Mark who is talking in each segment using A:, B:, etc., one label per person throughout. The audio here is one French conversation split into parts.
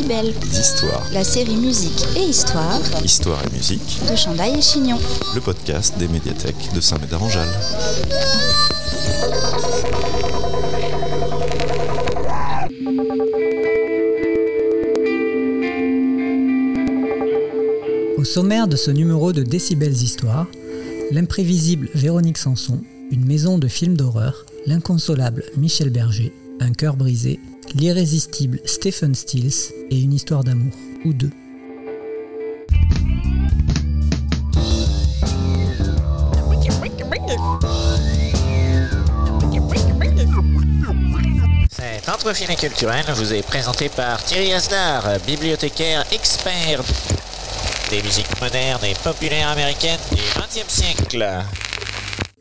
A: D'histoire.
B: La série musique et histoire
A: Histoire et musique,
B: de Chandaille et Chignon.
A: le podcast des médiathèques de Saint-Médard-en-Jalles.
C: Au sommaire de ce numéro de Décibels Histoire, l'imprévisible Véronique Sanson, une maison de films d'horreur, l'inconsolable Michel Berger, un cœur brisé, l'irrésistible Stephen Stills et une histoire d'amour, ou deux.
D: Cet entrefilé culturel vous est présenté par Thierry Asdar, bibliothécaire expert des musiques modernes et populaires américaines du XXe siècle.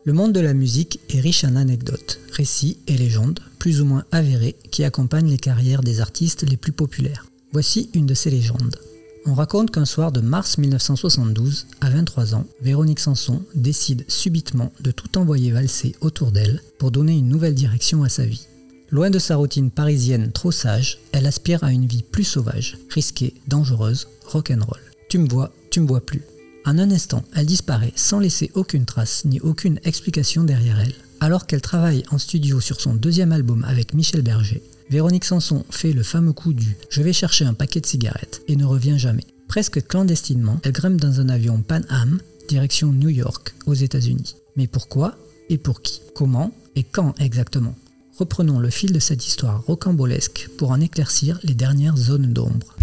C: Le monde de la musique est riche en anecdotes, récits et légendes, plus ou moins avérées, qui accompagnent les carrières des artistes les plus populaires. Voici une de ces légendes. On raconte qu'un soir de mars 1972, à 23 ans, Véronique Sanson décide subitement de tout envoyer valser autour d'elle pour donner une nouvelle direction à sa vie. Loin de sa routine parisienne trop sage, elle aspire à une vie plus sauvage, risquée, dangereuse, rock'n'roll. Tu me vois, tu me vois plus. En un instant, elle disparaît sans laisser aucune trace ni aucune explication derrière elle. Alors qu'elle travaille en studio sur son deuxième album avec Michel Berger, Véronique Sanson fait le fameux coup du Je vais chercher un paquet de cigarettes et ne revient jamais. Presque clandestinement, elle grimpe dans un avion Pan Am, direction New York, aux États-Unis. Mais pourquoi et pour qui? Comment et quand exactement? Reprenons le fil de cette histoire rocambolesque pour en éclaircir les dernières zones d'ombre.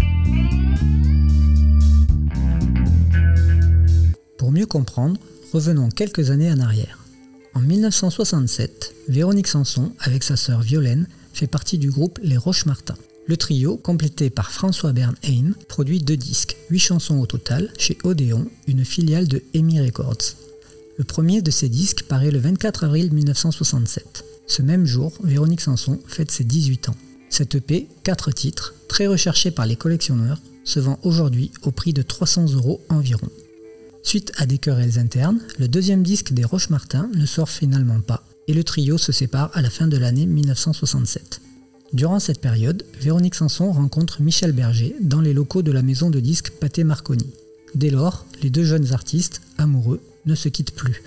C: Mieux comprendre, revenons quelques années en arrière. En 1967, Véronique Sanson, avec sa sœur Violaine, fait partie du groupe Les Roches-Martin. Le trio, complété par François Bernheim, produit deux disques, huit chansons au total, chez Odéon, une filiale de EMI Records. Le premier de ces disques paraît le 24 avril 1967. Ce même jour, Véronique Sanson fête ses 18 ans. Cette EP, 4 titres, très recherché par les collectionneurs, se vend aujourd'hui au prix de 300 euros environ. Suite à des querelles internes, le deuxième disque des Roches-Martin ne sort finalement pas et le trio se sépare à la fin de l'année 1967. Durant cette période, Véronique Sanson rencontre Michel Berger dans les locaux de la maison de disques Pathé Marconi. Dès lors, les deux jeunes artistes, amoureux, ne se quittent plus.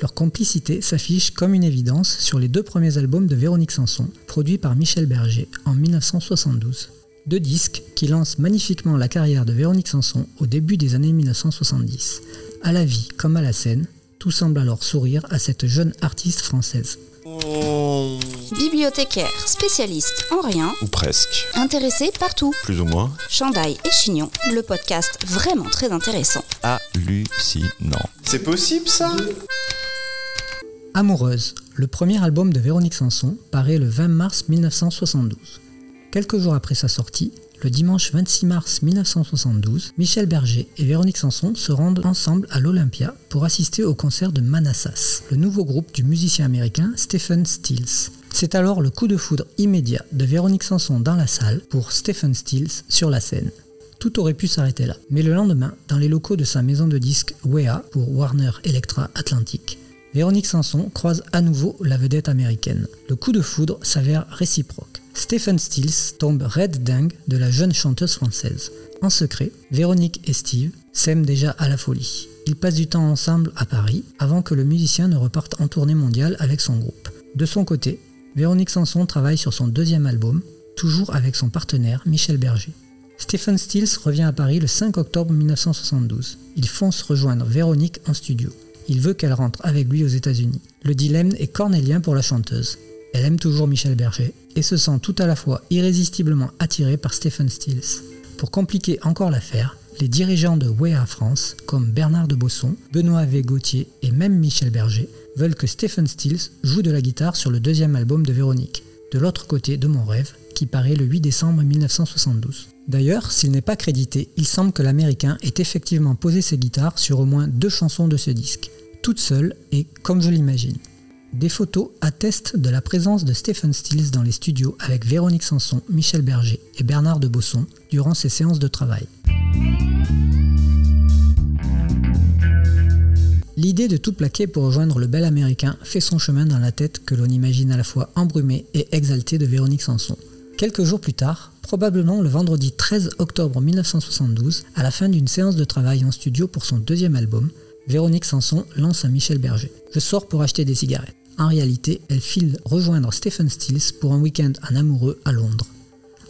C: Leur complicité s'affiche comme une évidence sur les deux premiers albums de Véronique Sanson, produits par Michel Berger en 1972. Deux disques qui lancent magnifiquement la carrière de Véronique Sanson au début des années 1970. À la vie comme à la scène, tout semble alors sourire à cette jeune artiste française.
B: Bibliothécaire, spécialiste en rien,
A: Ou presque.
B: intéressé partout.
A: Plus ou moins
B: Chandaille et Chignon, le podcast vraiment très intéressant.
A: hallucinant.
E: C'est possible ça?
C: Amoureuse, le premier album de Véronique Sanson, paraît le 20 mars 1972. Quelques jours après sa sortie, le dimanche 26 mars 1972, Michel Berger et Véronique Sanson se rendent ensemble à l'Olympia pour assister au concert de Manassas, le nouveau groupe du musicien américain Stephen Stills. C'est alors le coup de foudre immédiat de Véronique Sanson dans la salle pour Stephen Stills sur la scène. Tout aurait pu s'arrêter là. Mais le lendemain, dans les locaux de sa maison de disques WEA pour Warner Electra Atlantic, Véronique Sanson croise à nouveau la vedette américaine. Le coup de foudre s'avère réciproque. Stephen Stills tombe raide dingue de la jeune chanteuse française. En secret, Véronique et Steve s'aiment déjà à la folie. Ils passent du temps ensemble à Paris avant que le musicien ne reparte en tournée mondiale avec son groupe. De son côté, Véronique Sanson travaille sur son deuxième album, toujours avec son partenaire Michel Berger. Stephen Stills revient à Paris le 5 octobre 1972. Il fonce rejoindre Véronique en studio. Il veut qu'elle rentre avec lui aux États-Unis. Le dilemme est cornélien pour la chanteuse. Elle aime toujours Michel Berger et se sent tout à la fois irrésistiblement attirée par Stephen Stills. Pour compliquer encore l'affaire, les dirigeants de WEA France, comme Bernard de Bosson, Benoît V. Gauthier et même Michel Berger, veulent que Stephen Stills joue de la guitare sur le deuxième album de Véronique, De l'autre côté de mon rêve, qui paraît le 8 décembre 1972. D'ailleurs, s'il n'est pas crédité, il semble que l'Américain ait effectivement posé ses guitares sur au moins deux chansons de ce disque, toutes seules et comme je l'imagine. Des photos attestent de la présence de Stephen Stills dans les studios avec Véronique Sanson, Michel Berger et Bernard de Bosson durant ses séances de travail. L'idée de tout plaquer pour rejoindre le bel américain fait son chemin dans la tête que l'on imagine à la fois embrumée et exaltée de Véronique Sanson. Quelques jours plus tard, Probablement le vendredi 13 octobre 1972, à la fin d'une séance de travail en studio pour son deuxième album, Véronique Sanson lance à Michel Berger Je sors pour acheter des cigarettes. En réalité, elle file rejoindre Stephen Stills pour un week-end en amoureux à Londres.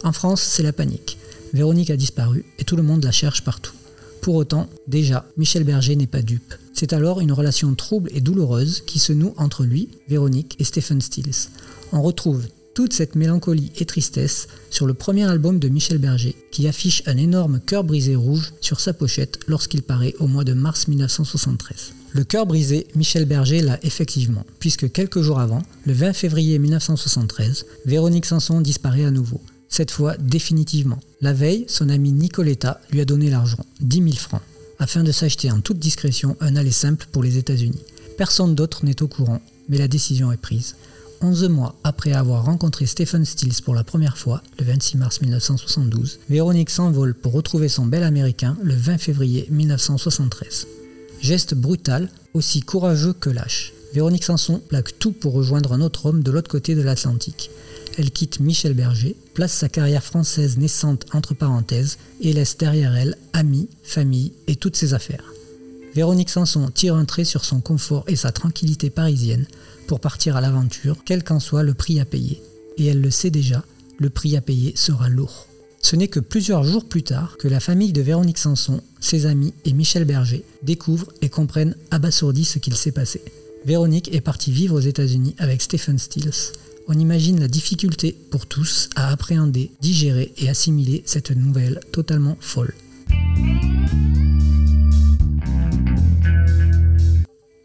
C: En France, c'est la panique. Véronique a disparu et tout le monde la cherche partout. Pour autant, déjà, Michel Berger n'est pas dupe. C'est alors une relation trouble et douloureuse qui se noue entre lui, Véronique et Stephen Stills. On retrouve toute cette mélancolie et tristesse sur le premier album de Michel Berger, qui affiche un énorme cœur brisé rouge sur sa pochette lorsqu'il paraît au mois de mars 1973. Le cœur brisé, Michel Berger l'a effectivement, puisque quelques jours avant, le 20 février 1973, Véronique Sanson disparaît à nouveau, cette fois définitivement. La veille, son ami Nicoletta lui a donné l'argent, 10 000 francs, afin de s'acheter en toute discrétion un aller simple pour les États-Unis. Personne d'autre n'est au courant, mais la décision est prise. 11 mois après avoir rencontré Stephen Stills pour la première fois, le 26 mars 1972, Véronique s'envole pour retrouver son bel américain le 20 février 1973. Geste brutal, aussi courageux que lâche. Véronique Sanson plaque tout pour rejoindre un autre homme de l'autre côté de l'Atlantique. Elle quitte Michel Berger, place sa carrière française naissante entre parenthèses et laisse derrière elle amis, famille et toutes ses affaires. Véronique Sanson tire un trait sur son confort et sa tranquillité parisienne pour partir à l'aventure, quel qu'en soit le prix à payer. Et elle le sait déjà, le prix à payer sera lourd. Ce n'est que plusieurs jours plus tard que la famille de Véronique Sanson, ses amis et Michel Berger découvrent et comprennent abasourdis ce qu'il s'est passé. Véronique est partie vivre aux États-Unis avec Stephen Stills. On imagine la difficulté pour tous à appréhender, digérer et assimiler cette nouvelle totalement folle.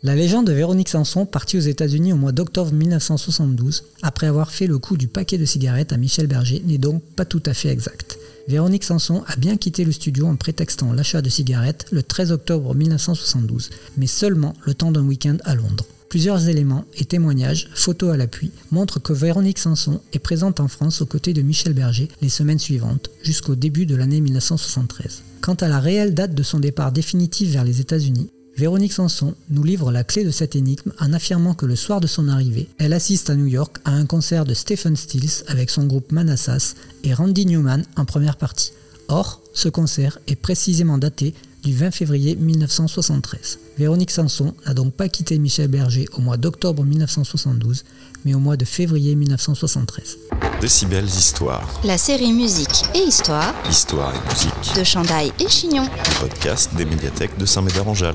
C: La légende de Véronique Sanson, partie aux États-Unis au mois d'octobre 1972, après avoir fait le coup du paquet de cigarettes à Michel Berger, n'est donc pas tout à fait exacte. Véronique Sanson a bien quitté le studio en prétextant l'achat de cigarettes le 13 octobre 1972, mais seulement le temps d'un week-end à Londres. Plusieurs éléments et témoignages, photos à l'appui, montrent que Véronique Sanson est présente en France aux côtés de Michel Berger les semaines suivantes, jusqu'au début de l'année 1973. Quant à la réelle date de son départ définitif vers les États-Unis, Véronique Sanson nous livre la clé de cette énigme en affirmant que le soir de son arrivée, elle assiste à New York à un concert de Stephen Stills avec son groupe Manassas et Randy Newman en première partie. Or, ce concert est précisément daté du 20 février 1973. Véronique Sanson n'a donc pas quitté Michel Berger au mois d'octobre 1972, mais au mois de février 1973.
A: Décibels Histoire.
B: La série Musique et Histoire
A: Histoire et musique.
B: de Chandaille et Chignon.
A: Le podcast des médiathèques de Saint-Médard-en-Jalles.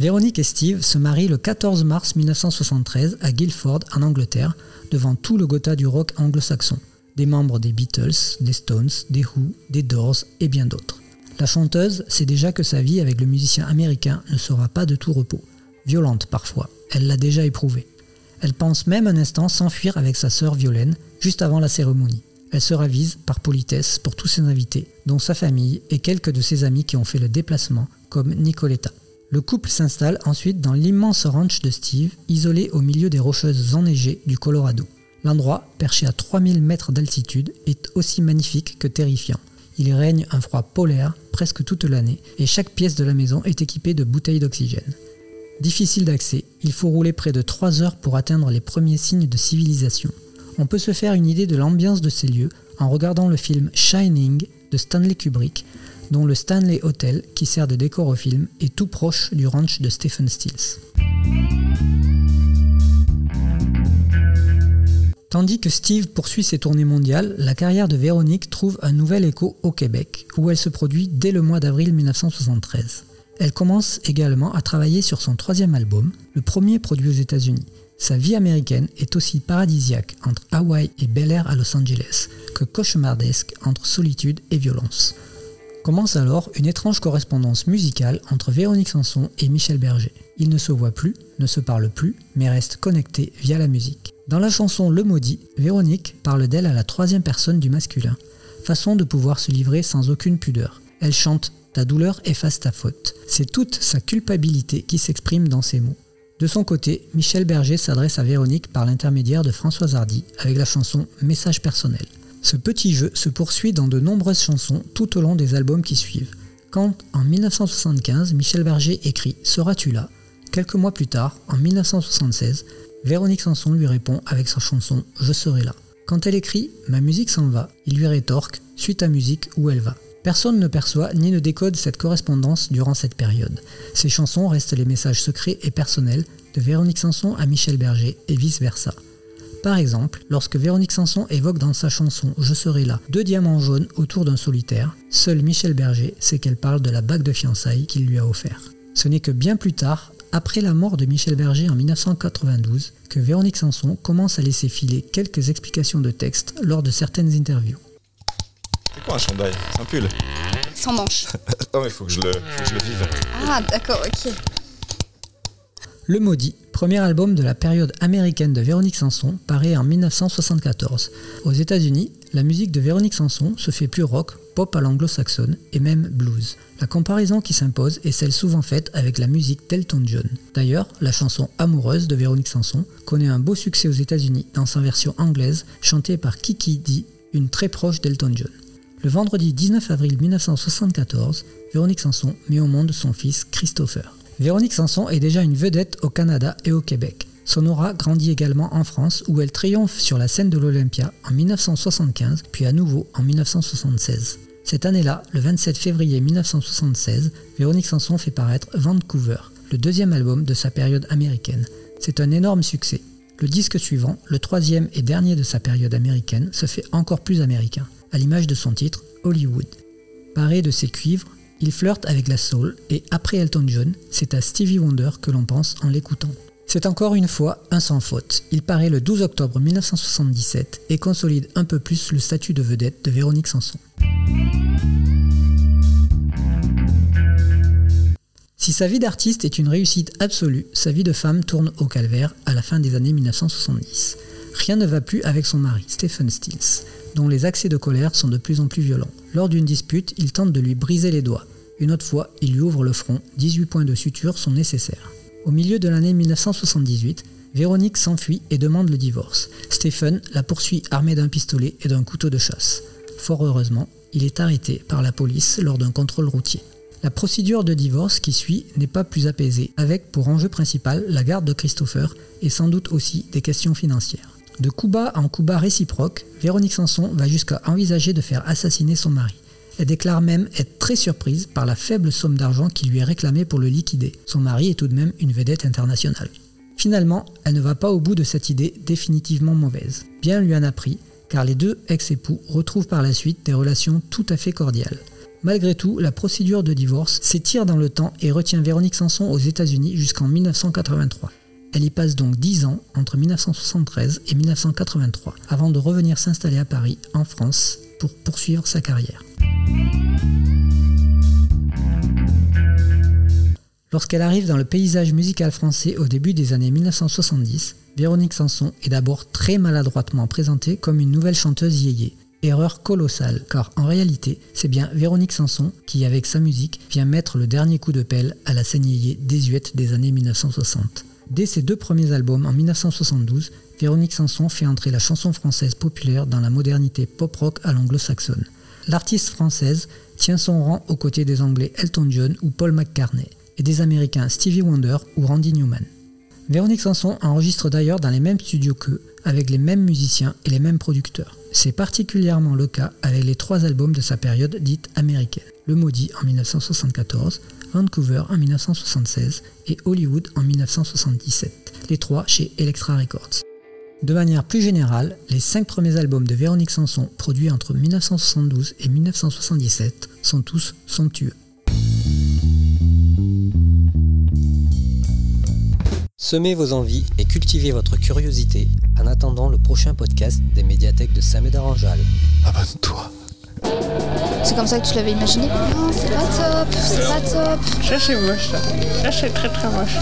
C: Véronique et Steve se marient le 14 mars 1973 à Guildford, en Angleterre, devant tout le Gotha du rock anglo-saxon, des membres des Beatles, des Stones, des Who, des Doors et bien d'autres. La chanteuse sait déjà que sa vie avec le musicien américain ne sera pas de tout repos, violente parfois, elle l'a déjà éprouvé. Elle pense même un instant s'enfuir avec sa sœur Violaine, juste avant la cérémonie. Elle se ravise par politesse pour tous ses invités, dont sa famille et quelques de ses amis qui ont fait le déplacement, comme Nicoletta. Le couple s'installe ensuite dans l'immense ranch de Steve, isolé au milieu des rocheuses enneigées du Colorado. L'endroit, perché à 3000 mètres d'altitude, est aussi magnifique que terrifiant. Il règne un froid polaire presque toute l'année et chaque pièce de la maison est équipée de bouteilles d'oxygène. Difficile d'accès, il faut rouler près de 3 heures pour atteindre les premiers signes de civilisation. On peut se faire une idée de l'ambiance de ces lieux en regardant le film Shining de Stanley Kubrick, dont le Stanley Hotel, qui sert de décor au film, est tout proche du ranch de Stephen Stills. Tandis que Steve poursuit ses tournées mondiales, la carrière de Véronique trouve un nouvel écho au Québec, où elle se produit dès le mois d'avril 1973. Elle commence également à travailler sur son troisième album, le premier produit aux États-Unis. Sa vie américaine est aussi paradisiaque entre Hawaï et Bel Air à Los Angeles que cauchemardesque entre solitude et violence. Commence alors une étrange correspondance musicale entre Véronique Sanson et Michel Berger. Ils ne se voient plus, ne se parlent plus, mais restent connectés via la musique. Dans la chanson Le Maudit, Véronique parle d'elle à la troisième personne du masculin, façon de pouvoir se livrer sans aucune pudeur. Elle chante Ta douleur efface ta faute. C'est toute sa culpabilité qui s'exprime dans ces mots. De son côté, Michel Berger s'adresse à Véronique par l'intermédiaire de Françoise Hardy avec la chanson Message personnel. Ce petit jeu se poursuit dans de nombreuses chansons tout au long des albums qui suivent. Quand, en 1975, Michel Berger écrit Seras-tu là? Quelques mois plus tard, en 1976, Véronique Sanson lui répond avec sa chanson Je serai là. Quand elle écrit Ma musique s'en va, il lui rétorque Suis ta musique où elle va? Personne ne perçoit ni ne décode cette correspondance durant cette période. Ces chansons restent les messages secrets et personnels de Véronique Sanson à Michel Berger et vice-versa. Par exemple, lorsque Véronique Sanson évoque dans sa chanson Je serai là deux diamants jaunes autour d'un solitaire, seul Michel Berger sait qu'elle parle de la bague de fiançailles qu'il lui a offert. Ce n'est que bien plus tard, après la mort de Michel Berger en 1992, que Véronique Sanson commence à laisser filer quelques explications de texte lors de certaines interviews.
A: C'est quoi un chandail? C'est un pull?
B: Sans manche.
A: Non mais faut que je le, faut que je le vive.
B: Ah, d'accord, ok.
C: Le Maudit, premier album de la période américaine de Véronique Sanson, paraît en 1974. Aux États-Unis, la musique de Véronique Sanson se fait plus rock, pop à l'anglo-saxonne et même blues. La comparaison qui s'impose est celle souvent faite avec la musique d'Elton John. D'ailleurs, la chanson Amoureuse de Véronique Sanson connaît un beau succès aux États-Unis dans sa version anglaise chantée par Kiki Dee, une très proche d'Elton John. Le vendredi 19 avril 1974, Véronique Sanson met au monde son fils Christopher. Véronique Sanson est déjà une vedette au Canada et au Québec. Son aura grandit également en France où elle triomphe sur la scène de l'Olympia en 1975 puis à nouveau en 1976. Cette année-là, le 27 février 1976, Véronique Sanson fait paraître Vancouver, le deuxième album de sa période américaine. C'est un énorme succès. Le disque suivant, le troisième et dernier de sa période américaine, se fait encore plus américain, à l'image de son titre, Hollywood. Paré de ses cuivres, il flirte avec la soul et après Elton John, c'est à Stevie Wonder que l'on pense en l'écoutant. C'est encore une fois un sans faute. Il paraît le 12 octobre 1977 et consolide un peu plus le statut de vedette de Véronique Sanson. Si sa vie d'artiste est une réussite absolue, sa vie de femme tourne au calvaire à la fin des années 1970. Rien ne va plus avec son mari, Stephen Stills, dont les accès de colère sont de plus en plus violents. Lors d'une dispute, il tente de lui briser les doigts. Une autre fois, il lui ouvre le front, 18 points de suture sont nécessaires. Au milieu de l'année 1978, Véronique s'enfuit et demande le divorce. Stephen la poursuit armé d'un pistolet et d'un couteau de chasse. Fort heureusement, il est arrêté par la police lors d'un contrôle routier. La procédure de divorce qui suit n'est pas plus apaisée, avec pour enjeu principal la garde de Christopher et sans doute aussi des questions financières. De coup bas en coup bas réciproque, Véronique Sanson va jusqu'à envisager de faire assassiner son mari. Elle déclare même être très surprise par la faible somme d'argent qui lui est réclamée pour le liquider. Son mari est tout de même une vedette internationale. Finalement, elle ne va pas au bout de cette idée définitivement mauvaise. Bien lui en a pris, car les deux ex-époux retrouvent par la suite des relations tout à fait cordiales. Malgré tout, la procédure de divorce s'étire dans le temps et retient Véronique Sanson aux États-Unis jusqu'en 1983. Elle y passe donc 10 ans entre 1973 et 1983 avant de revenir s'installer à Paris, en France, pour poursuivre sa carrière. Lorsqu'elle arrive dans le paysage musical français au début des années 1970, Véronique Sanson est d'abord très maladroitement présentée comme une nouvelle chanteuse yéyé. Erreur colossale, car en réalité, c'est bien Véronique Sanson qui, avec sa musique, vient mettre le dernier coup de pelle à la scène yéyé désuète des années 1960. Dès ses deux premiers albums en 1972, Véronique Sanson fait entrer la chanson française populaire dans la modernité pop-rock à l'anglo-saxonne. L'artiste française tient son rang aux côtés des Anglais Elton John ou Paul McCartney et des Américains Stevie Wonder ou Randy Newman. Véronique Sanson enregistre d'ailleurs dans les mêmes studios qu'eux, avec les mêmes musiciens et les mêmes producteurs. C'est particulièrement le cas avec les trois albums de sa période dite américaine. Le Maudit en 1974, Vancouver en 1976 et Hollywood en 1977, les trois chez Elektra Records. De manière plus générale, les cinq premiers albums de Véronique Sanson produits entre 1972 et 1977 sont tous somptueux. Semez vos envies et cultivez votre curiosité en attendant le prochain podcast des médiathèques de Samed Aranjal.
A: Abonne-toi.
B: C'est comme ça que tu l'avais imaginé Non, c'est pas top, c'est pas top.
E: Ça c'est moche ça. Ça c'est très très moche.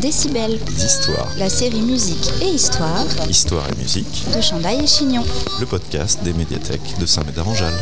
B: Décibel,
A: D'histoire.
B: la série musique et histoire
A: Histoire et musique.
B: de Chandail et Chignon.
A: Le podcast des médiathèques de Saint-Médard-en-Jalles.